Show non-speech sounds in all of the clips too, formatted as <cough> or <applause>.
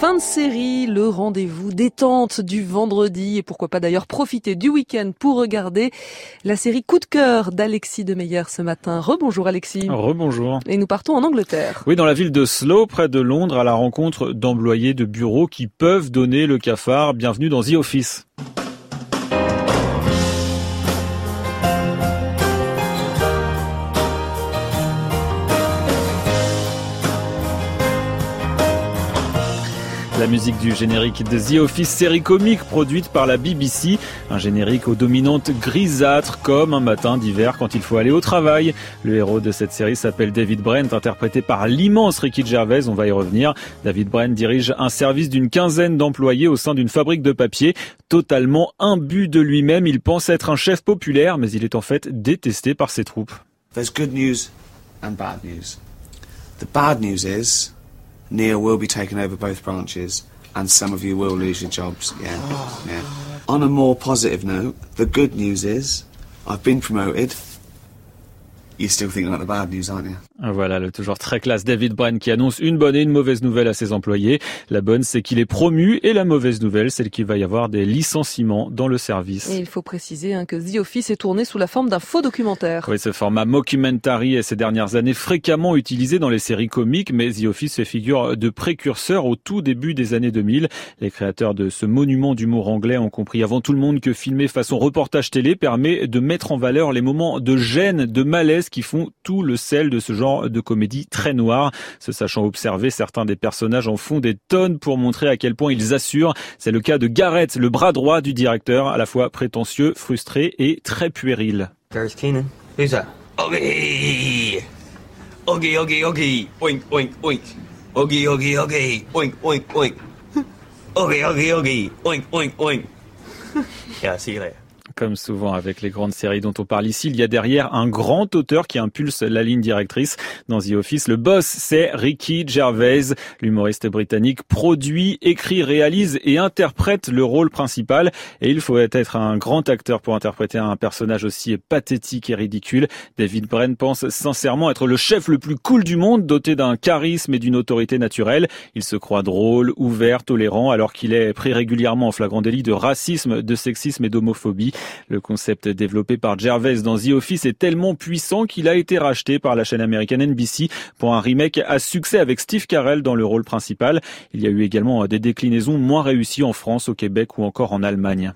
Fin de série, le rendez-vous détente du vendredi et pourquoi pas d'ailleurs profiter du week-end pour regarder la série Coup de cœur d'Alexis Demeyer ce matin. Rebonjour Alexis. Rebonjour. Et nous partons en Angleterre. Oui, dans la ville de Slough, près de Londres, à la rencontre d'employés de bureaux qui peuvent donner le cafard. Bienvenue dans The Office. La musique du générique de The Office, série comique produite par la BBC. Un générique aux dominantes grisâtres, comme un matin d'hiver quand il faut aller au travail. Le héros de cette série s'appelle David Brent, interprété par l'immense Ricky Gervais. On va y revenir. David Brent dirige un service d'une quinzaine d'employés au sein d'une fabrique de papier. Totalement imbu de lui-même, il pense être un chef populaire, mais il est en fait détesté par ses troupes. There's good news and bad news. The bad news is Neil will be taking over both branches, and some of you will lose your jobs. Yeah, yeah. On a more positive note, the good news is I've been promoted. Voilà, le toujours très classe David Bryan qui annonce une bonne et une mauvaise nouvelle à ses employés. La bonne, c'est qu'il est promu et la mauvaise nouvelle, c'est qu'il va y avoir des licenciements dans le service. Et il faut préciser hein, que The Office est tourné sous la forme d'un faux documentaire. Oui, ce format mockumentary est ces dernières années fréquemment utilisé dans les séries comiques, mais The Office fait figure de précurseur au tout début des années 2000. Les créateurs de ce monument d'humour anglais ont compris avant tout le monde que filmer façon reportage télé permet de mettre en valeur les moments de gêne, de malaise qui font tout le sel de ce genre de comédie très noire. Se sachant observer, certains des personnages en font des tonnes pour montrer à quel point ils assurent. C'est le cas de Garrett, le bras droit du directeur, à la fois prétentieux, frustré et très puéril. Gareth Keenan. Who's that? Oggy! Oggy, oggy, oggy. Oink, oink, oink. Oggy, oggy, oggy. Oink, oink, oink. Oggy, oggy, oggy. Oink, oink, oink. <laughs> yeah, see you later. Comme souvent avec les grandes séries dont on parle ici, il y a derrière un grand auteur qui impulse la ligne directrice. Dans The Office, le boss, c'est Ricky Gervais. L'humoriste britannique produit, écrit, réalise et interprète le rôle principal. Et il faut être un grand acteur pour interpréter un personnage aussi pathétique et ridicule. David Brenn pense sincèrement être le chef le plus cool du monde, doté d'un charisme et d'une autorité naturelle. Il se croit drôle, ouvert, tolérant, alors qu'il est pris régulièrement en flagrant délit de racisme, de sexisme et d'homophobie. Le concept développé par Gervais dans The Office est tellement puissant qu'il a été racheté par la chaîne américaine NBC pour un remake à succès avec Steve Carell dans le rôle principal. Il y a eu également des déclinaisons moins réussies en France, au Québec ou encore en Allemagne.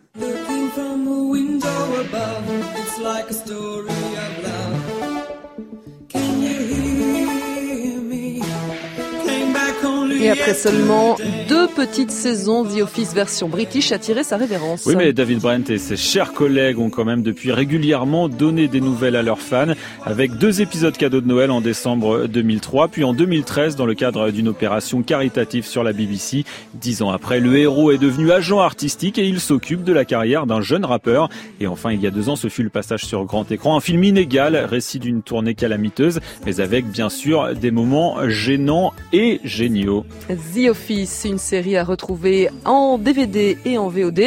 Et après seulement deux petites saisons, The Office version british a tiré sa révérence. Oui, mais David Brent et ses chers collègues ont quand même depuis régulièrement donné des nouvelles à leurs fans, avec deux épisodes cadeaux de Noël en décembre 2003, puis en 2013 dans le cadre d'une opération caritative sur la BBC. Dix ans après, le héros est devenu agent artistique et il s'occupe de la carrière d'un jeune rappeur. Et enfin, il y a deux ans, ce fut le passage sur grand écran, un film inégal, récit d'une tournée calamiteuse, mais avec bien sûr des moments gênants et géniaux. The Office, une série à retrouver en DVD et en VOD.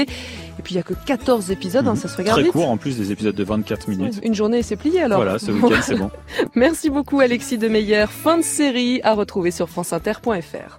Et puis il n'y a que 14 épisodes, hein, ça se regarde Très vite. court en plus des épisodes de 24 minutes. Une journée et c'est plié alors. Voilà, ce week-end c'est <laughs> bon. Merci beaucoup Alexis Demeyer. Fin de série à retrouver sur franceinter.fr.